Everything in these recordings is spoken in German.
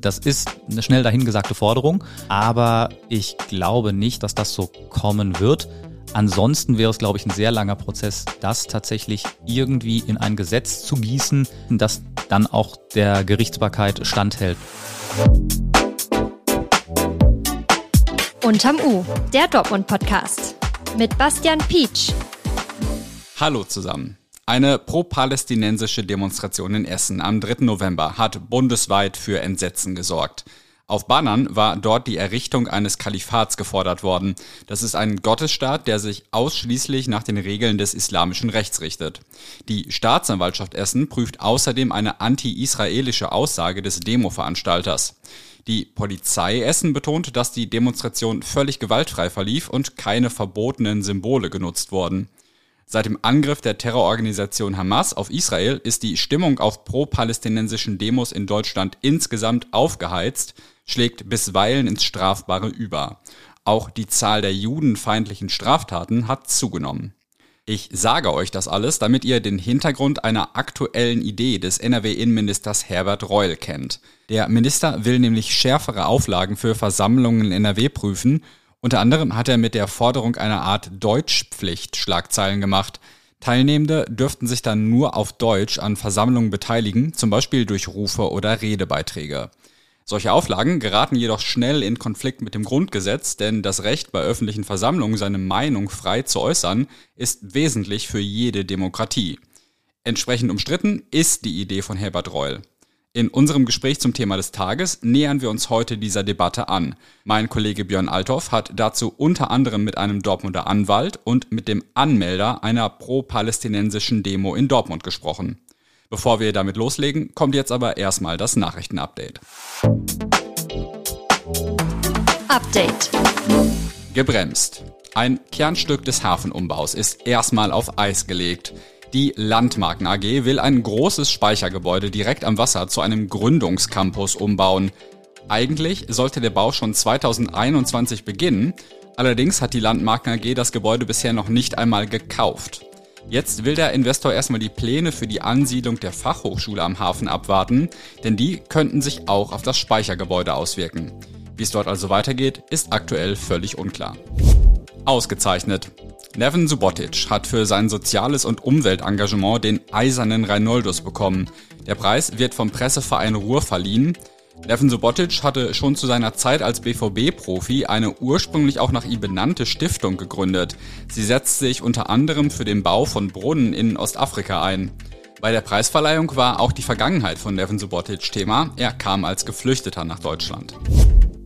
Das ist eine schnell dahingesagte Forderung, aber ich glaube nicht, dass das so kommen wird. Ansonsten wäre es, glaube ich, ein sehr langer Prozess, das tatsächlich irgendwie in ein Gesetz zu gießen, das dann auch der Gerichtsbarkeit standhält. Unterm U, der Dortmund-Podcast mit Bastian Pietsch. Hallo zusammen. Eine pro-palästinensische Demonstration in Essen am 3. November hat bundesweit für Entsetzen gesorgt. Auf Bannern war dort die Errichtung eines Kalifats gefordert worden. Das ist ein Gottesstaat, der sich ausschließlich nach den Regeln des islamischen Rechts richtet. Die Staatsanwaltschaft Essen prüft außerdem eine anti-israelische Aussage des Demo-Veranstalters. Die Polizei Essen betont, dass die Demonstration völlig gewaltfrei verlief und keine verbotenen Symbole genutzt wurden. Seit dem Angriff der Terrororganisation Hamas auf Israel ist die Stimmung auf pro-palästinensischen Demos in Deutschland insgesamt aufgeheizt, schlägt bisweilen ins Strafbare über. Auch die Zahl der judenfeindlichen Straftaten hat zugenommen. Ich sage euch das alles, damit ihr den Hintergrund einer aktuellen Idee des NRW-Innenministers Herbert Reul kennt. Der Minister will nämlich schärfere Auflagen für Versammlungen in NRW prüfen unter anderem hat er mit der Forderung einer Art Deutschpflicht Schlagzeilen gemacht. Teilnehmende dürften sich dann nur auf Deutsch an Versammlungen beteiligen, zum Beispiel durch Rufe oder Redebeiträge. Solche Auflagen geraten jedoch schnell in Konflikt mit dem Grundgesetz, denn das Recht bei öffentlichen Versammlungen seine Meinung frei zu äußern ist wesentlich für jede Demokratie. Entsprechend umstritten ist die Idee von Herbert Reul. In unserem Gespräch zum Thema des Tages nähern wir uns heute dieser Debatte an. Mein Kollege Björn Althoff hat dazu unter anderem mit einem Dortmunder Anwalt und mit dem Anmelder einer pro-palästinensischen Demo in Dortmund gesprochen. Bevor wir damit loslegen, kommt jetzt aber erstmal das Nachrichtenupdate. Update. Gebremst. Ein Kernstück des Hafenumbaus ist erstmal auf Eis gelegt. Die Landmarken AG will ein großes Speichergebäude direkt am Wasser zu einem Gründungscampus umbauen. Eigentlich sollte der Bau schon 2021 beginnen, allerdings hat die Landmarken AG das Gebäude bisher noch nicht einmal gekauft. Jetzt will der Investor erstmal die Pläne für die Ansiedlung der Fachhochschule am Hafen abwarten, denn die könnten sich auch auf das Speichergebäude auswirken. Wie es dort also weitergeht, ist aktuell völlig unklar. Ausgezeichnet. Nevin Subotic hat für sein soziales und Umweltengagement den Eisernen Reinoldos bekommen. Der Preis wird vom Presseverein Ruhr verliehen. Nevin Subotic hatte schon zu seiner Zeit als BVB-Profi eine ursprünglich auch nach ihm benannte Stiftung gegründet. Sie setzt sich unter anderem für den Bau von Brunnen in Ostafrika ein. Bei der Preisverleihung war auch die Vergangenheit von Nevin Subotic Thema. Er kam als Geflüchteter nach Deutschland.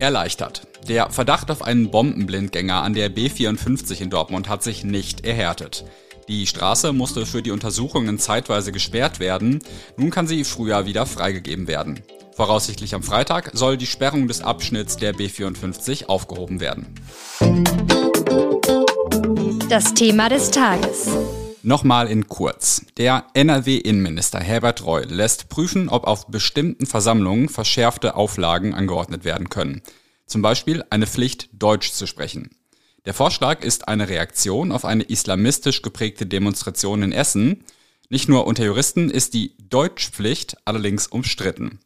Erleichtert. Der Verdacht auf einen Bombenblindgänger an der B54 in Dortmund hat sich nicht erhärtet. Die Straße musste für die Untersuchungen zeitweise gesperrt werden, nun kann sie früher wieder freigegeben werden. Voraussichtlich am Freitag soll die Sperrung des Abschnitts der B54 aufgehoben werden. Das Thema des Tages. Nochmal in kurz. Der NRW-Innenminister Herbert Reul lässt prüfen, ob auf bestimmten Versammlungen verschärfte Auflagen angeordnet werden können. Zum Beispiel eine Pflicht, Deutsch zu sprechen. Der Vorschlag ist eine Reaktion auf eine islamistisch geprägte Demonstration in Essen. Nicht nur unter Juristen ist die Deutschpflicht allerdings umstritten.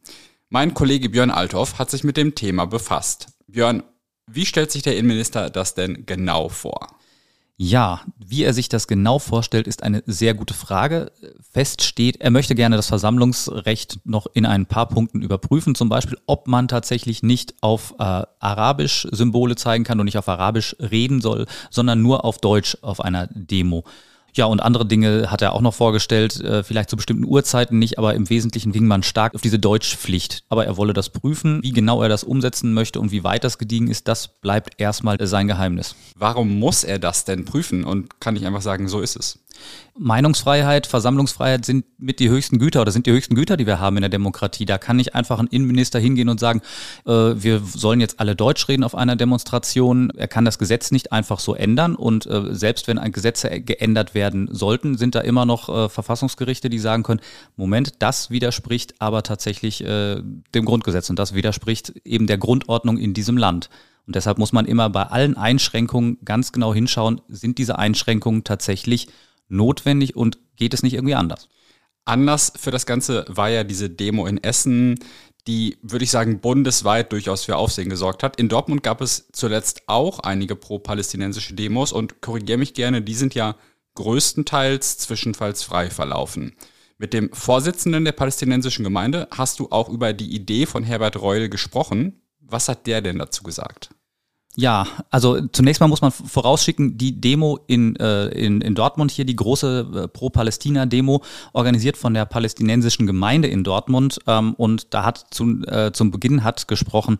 Mein Kollege Björn Althoff hat sich mit dem Thema befasst. Björn, wie stellt sich der Innenminister das denn genau vor? Ja, wie er sich das genau vorstellt, ist eine sehr gute Frage. Fest steht, er möchte gerne das Versammlungsrecht noch in ein paar Punkten überprüfen, zum Beispiel, ob man tatsächlich nicht auf äh, Arabisch Symbole zeigen kann und nicht auf Arabisch reden soll, sondern nur auf Deutsch auf einer Demo. Ja, und andere Dinge hat er auch noch vorgestellt, äh, vielleicht zu bestimmten Uhrzeiten nicht, aber im Wesentlichen ging man stark auf diese Deutschpflicht. Aber er wolle das prüfen. Wie genau er das umsetzen möchte und wie weit das gediegen ist, das bleibt erstmal sein Geheimnis. Warum muss er das denn prüfen und kann ich einfach sagen, so ist es? Meinungsfreiheit, Versammlungsfreiheit sind mit die höchsten Güter oder sind die höchsten Güter, die wir haben in der Demokratie. Da kann nicht einfach ein Innenminister hingehen und sagen, äh, wir sollen jetzt alle Deutsch reden auf einer Demonstration. Er kann das Gesetz nicht einfach so ändern und äh, selbst wenn ein Gesetze geändert werden sollten, sind da immer noch äh, Verfassungsgerichte, die sagen können, Moment, das widerspricht aber tatsächlich äh, dem Grundgesetz und das widerspricht eben der Grundordnung in diesem Land. Und deshalb muss man immer bei allen Einschränkungen ganz genau hinschauen, sind diese Einschränkungen tatsächlich notwendig und geht es nicht irgendwie anders? Anders für das Ganze war ja diese Demo in Essen, die, würde ich sagen, bundesweit durchaus für Aufsehen gesorgt hat. In Dortmund gab es zuletzt auch einige pro-palästinensische Demos und korrigiere mich gerne, die sind ja größtenteils zwischenfallsfrei verlaufen. Mit dem Vorsitzenden der palästinensischen Gemeinde hast du auch über die Idee von Herbert Reul gesprochen. Was hat der denn dazu gesagt? Ja, also zunächst mal muss man vorausschicken, die Demo in, äh, in, in Dortmund hier, die große äh, Pro-Palästina-Demo, organisiert von der palästinensischen Gemeinde in Dortmund. Ähm, und da hat zu, äh, zum Beginn hat gesprochen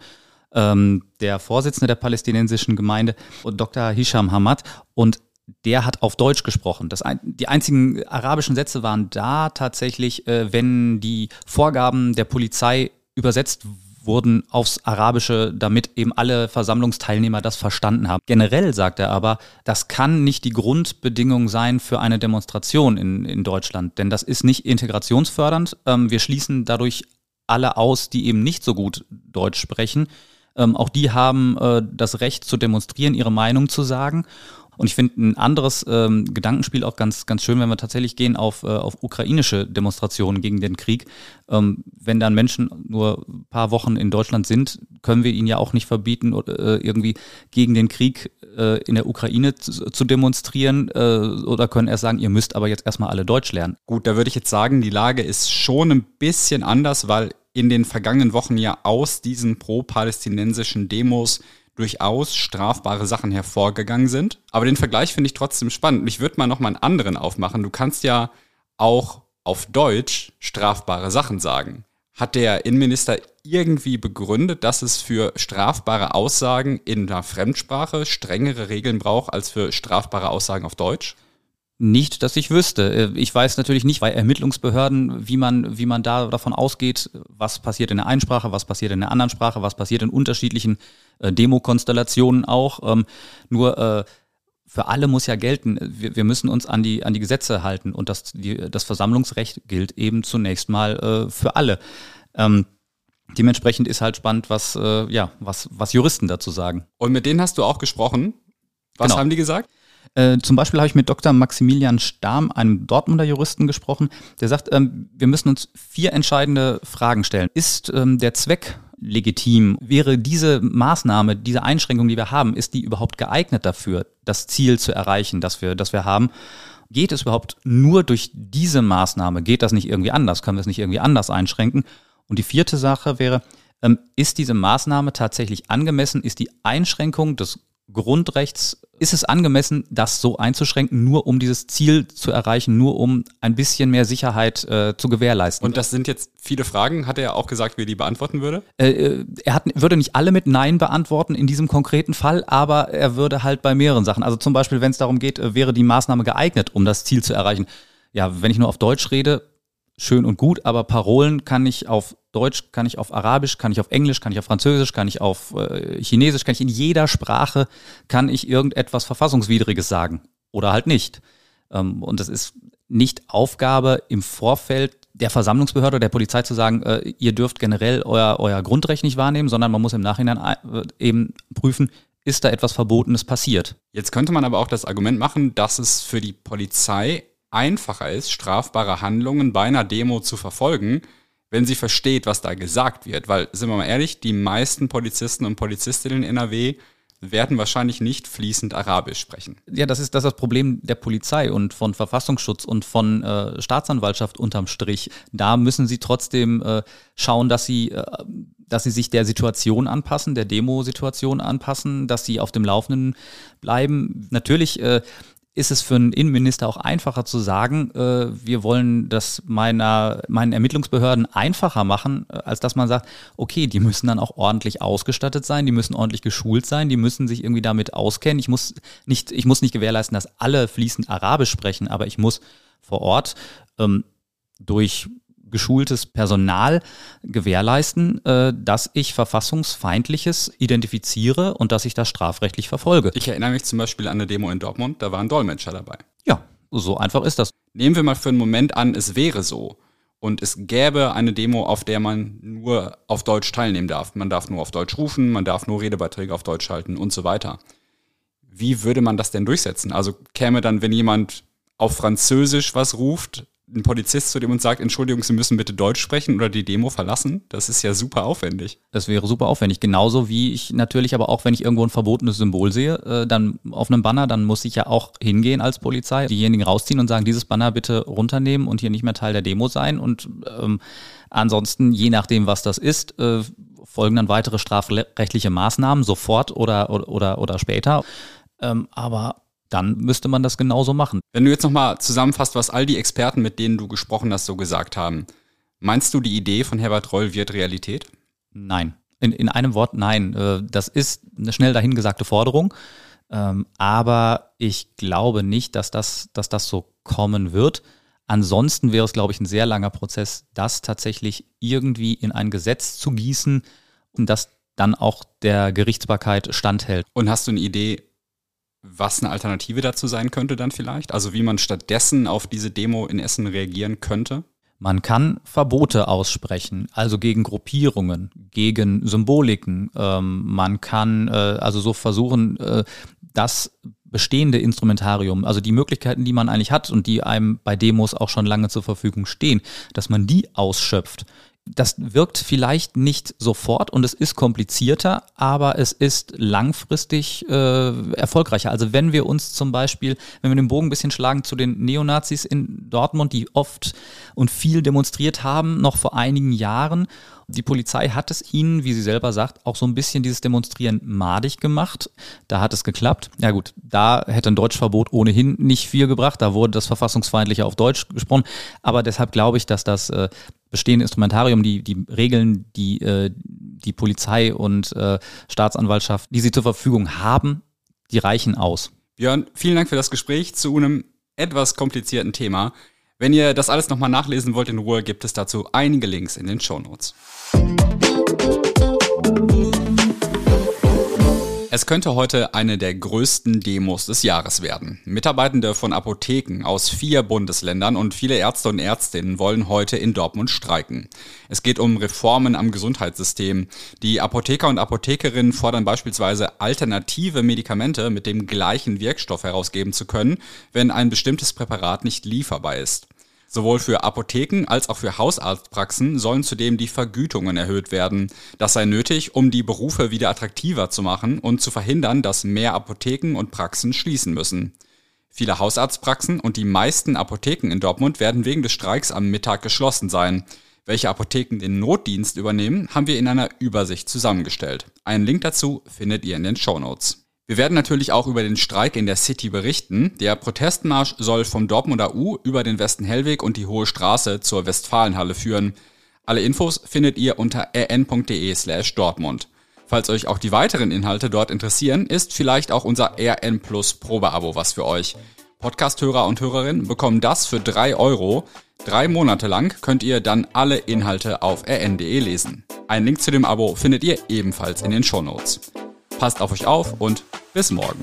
ähm, der Vorsitzende der palästinensischen Gemeinde, Dr. Hisham Hamad. Und der hat auf Deutsch gesprochen. Das ein, die einzigen arabischen Sätze waren da tatsächlich, äh, wenn die Vorgaben der Polizei übersetzt wurden aufs Arabische, damit eben alle Versammlungsteilnehmer das verstanden haben. Generell sagt er aber, das kann nicht die Grundbedingung sein für eine Demonstration in, in Deutschland, denn das ist nicht integrationsfördernd. Ähm, wir schließen dadurch alle aus, die eben nicht so gut Deutsch sprechen. Ähm, auch die haben äh, das Recht zu demonstrieren, ihre Meinung zu sagen. Und ich finde ein anderes ähm, Gedankenspiel auch ganz, ganz schön, wenn wir tatsächlich gehen auf, äh, auf ukrainische Demonstrationen gegen den Krieg. Ähm, wenn dann Menschen nur ein paar Wochen in Deutschland sind, können wir ihnen ja auch nicht verbieten, äh, irgendwie gegen den Krieg äh, in der Ukraine zu, zu demonstrieren äh, oder können erst sagen, ihr müsst aber jetzt erstmal alle Deutsch lernen. Gut, da würde ich jetzt sagen, die Lage ist schon ein bisschen anders, weil in den vergangenen Wochen ja aus diesen pro-palästinensischen Demos durchaus strafbare Sachen hervorgegangen sind. Aber den Vergleich finde ich trotzdem spannend. Ich würde mal noch mal einen anderen aufmachen. Du kannst ja auch auf Deutsch strafbare Sachen sagen. Hat der Innenminister irgendwie begründet, dass es für strafbare Aussagen in einer Fremdsprache strengere Regeln braucht als für strafbare Aussagen auf Deutsch? Nicht, dass ich wüsste. Äh, ich weiß natürlich nicht, weil Ermittlungsbehörden, wie man, wie man da davon ausgeht, was passiert in der einen Sprache, was passiert in der anderen Sprache, was passiert in unterschiedlichen äh, Demokonstellationen auch. Ähm, nur äh, für alle muss ja gelten, wir, wir müssen uns an die, an die Gesetze halten und das, die, das Versammlungsrecht gilt eben zunächst mal äh, für alle. Ähm, dementsprechend ist halt spannend, was, äh, ja, was, was Juristen dazu sagen. Und mit denen hast du auch gesprochen. Was genau. haben die gesagt? Äh, zum Beispiel habe ich mit Dr. Maximilian Stahm, einem Dortmunder Juristen, gesprochen, der sagt, ähm, wir müssen uns vier entscheidende Fragen stellen. Ist ähm, der Zweck legitim? Wäre diese Maßnahme, diese Einschränkung, die wir haben, ist die überhaupt geeignet dafür, das Ziel zu erreichen, das wir, das wir haben? Geht es überhaupt nur durch diese Maßnahme? Geht das nicht irgendwie anders? Können wir es nicht irgendwie anders einschränken? Und die vierte Sache wäre, ähm, ist diese Maßnahme tatsächlich angemessen? Ist die Einschränkung des Grundrechts, ist es angemessen, das so einzuschränken, nur um dieses Ziel zu erreichen, nur um ein bisschen mehr Sicherheit äh, zu gewährleisten? Und das sind jetzt viele Fragen. Hat er auch gesagt, wie er die beantworten würde? Äh, äh, er hat, würde nicht alle mit Nein beantworten in diesem konkreten Fall, aber er würde halt bei mehreren Sachen, also zum Beispiel, wenn es darum geht, äh, wäre die Maßnahme geeignet, um das Ziel zu erreichen. Ja, wenn ich nur auf Deutsch rede, schön und gut, aber Parolen kann ich auf Deutsch, kann ich auf Arabisch, kann ich auf Englisch, kann ich auf Französisch, kann ich auf äh, Chinesisch, kann ich in jeder Sprache, kann ich irgendetwas Verfassungswidriges sagen oder halt nicht. Ähm, und das ist nicht Aufgabe im Vorfeld der Versammlungsbehörde, der Polizei zu sagen, äh, ihr dürft generell euer, euer Grundrecht nicht wahrnehmen, sondern man muss im Nachhinein äh, eben prüfen, ist da etwas Verbotenes passiert. Jetzt könnte man aber auch das Argument machen, dass es für die Polizei einfacher ist, strafbare Handlungen bei einer Demo zu verfolgen, wenn sie versteht, was da gesagt wird. Weil, sind wir mal ehrlich, die meisten Polizisten und Polizistinnen in NRW werden wahrscheinlich nicht fließend Arabisch sprechen. Ja, das ist das, ist das Problem der Polizei und von Verfassungsschutz und von äh, Staatsanwaltschaft unterm Strich. Da müssen sie trotzdem äh, schauen, dass sie, äh, dass sie sich der Situation anpassen, der Demosituation anpassen, dass sie auf dem Laufenden bleiben. Natürlich äh, ist es für einen Innenminister auch einfacher zu sagen, äh, wir wollen das meiner, meinen Ermittlungsbehörden einfacher machen, äh, als dass man sagt, okay, die müssen dann auch ordentlich ausgestattet sein, die müssen ordentlich geschult sein, die müssen sich irgendwie damit auskennen. Ich muss nicht, ich muss nicht gewährleisten, dass alle fließend Arabisch sprechen, aber ich muss vor Ort ähm, durch geschultes Personal gewährleisten, äh, dass ich Verfassungsfeindliches identifiziere und dass ich das strafrechtlich verfolge. Ich erinnere mich zum Beispiel an eine Demo in Dortmund, da war ein Dolmetscher dabei. Ja, so einfach ist das. Nehmen wir mal für einen Moment an, es wäre so. Und es gäbe eine Demo, auf der man nur auf Deutsch teilnehmen darf. Man darf nur auf Deutsch rufen, man darf nur Redebeiträge auf Deutsch halten und so weiter. Wie würde man das denn durchsetzen? Also käme dann, wenn jemand auf Französisch was ruft, ein Polizist zu dem und sagt, Entschuldigung, Sie müssen bitte Deutsch sprechen oder die Demo verlassen? Das ist ja super aufwendig. Das wäre super aufwendig. Genauso wie ich natürlich aber auch, wenn ich irgendwo ein verbotenes Symbol sehe, äh, dann auf einem Banner, dann muss ich ja auch hingehen als Polizei, diejenigen rausziehen und sagen, dieses Banner bitte runternehmen und hier nicht mehr Teil der Demo sein. Und ähm, ansonsten, je nachdem, was das ist, äh, folgen dann weitere strafrechtliche Maßnahmen, sofort oder, oder, oder, später. Ähm, aber dann müsste man das genauso machen. Wenn du jetzt nochmal zusammenfasst, was all die Experten, mit denen du gesprochen hast, so gesagt haben, meinst du, die Idee von Herbert Reul wird Realität? Nein. In, in einem Wort, nein. Äh, das ist eine schnell dahingesagte Forderung. Ähm, aber ich glaube nicht, dass das, dass das so kommen wird. Ansonsten wäre es, glaube ich, ein sehr langer Prozess, das tatsächlich irgendwie in ein Gesetz zu gießen und das dann auch der Gerichtsbarkeit standhält. Und hast du eine Idee, was eine Alternative dazu sein könnte dann vielleicht? Also wie man stattdessen auf diese Demo in Essen reagieren könnte? Man kann Verbote aussprechen, also gegen Gruppierungen, gegen Symboliken. Ähm, man kann äh, also so versuchen, äh, das bestehende Instrumentarium, also die Möglichkeiten, die man eigentlich hat und die einem bei Demos auch schon lange zur Verfügung stehen, dass man die ausschöpft das wirkt vielleicht nicht sofort und es ist komplizierter, aber es ist langfristig äh, erfolgreicher. Also wenn wir uns zum Beispiel, wenn wir den Bogen ein bisschen schlagen zu den Neonazis in Dortmund, die oft und viel demonstriert haben, noch vor einigen Jahren die Polizei hat es ihnen, wie sie selber sagt, auch so ein bisschen dieses Demonstrieren madig gemacht. Da hat es geklappt. Ja gut, da hätte ein Deutschverbot ohnehin nicht viel gebracht. Da wurde das Verfassungsfeindliche auf Deutsch gesprochen. Aber deshalb glaube ich, dass das äh, bestehende Instrumentarium, die, die Regeln, die äh, die Polizei und äh, Staatsanwaltschaft, die sie zur Verfügung haben, die reichen aus. Björn, vielen Dank für das Gespräch zu einem etwas komplizierten Thema. Wenn ihr das alles nochmal nachlesen wollt in Ruhe, gibt es dazu einige Links in den Show Notes. Es könnte heute eine der größten Demos des Jahres werden. Mitarbeitende von Apotheken aus vier Bundesländern und viele Ärzte und Ärztinnen wollen heute in Dortmund streiken. Es geht um Reformen am Gesundheitssystem. Die Apotheker und Apothekerinnen fordern beispielsweise alternative Medikamente mit dem gleichen Wirkstoff herausgeben zu können, wenn ein bestimmtes Präparat nicht lieferbar ist. Sowohl für Apotheken als auch für Hausarztpraxen sollen zudem die Vergütungen erhöht werden. Das sei nötig, um die Berufe wieder attraktiver zu machen und zu verhindern, dass mehr Apotheken und Praxen schließen müssen. Viele Hausarztpraxen und die meisten Apotheken in Dortmund werden wegen des Streiks am Mittag geschlossen sein. Welche Apotheken den Notdienst übernehmen, haben wir in einer Übersicht zusammengestellt. Einen Link dazu findet ihr in den Show Notes. Wir werden natürlich auch über den Streik in der City berichten. Der Protestmarsch soll vom Dortmunder U über den Westen Hellweg und die Hohe Straße zur Westfalenhalle führen. Alle Infos findet ihr unter rn.de slash Dortmund. Falls euch auch die weiteren Inhalte dort interessieren, ist vielleicht auch unser RN Plus Probeabo was für euch. Podcast-Hörer und Hörerinnen bekommen das für drei Euro. Drei Monate lang könnt ihr dann alle Inhalte auf rn.de lesen. Einen Link zu dem Abo findet ihr ebenfalls in den Show Notes. Passt auf euch auf und bis morgen.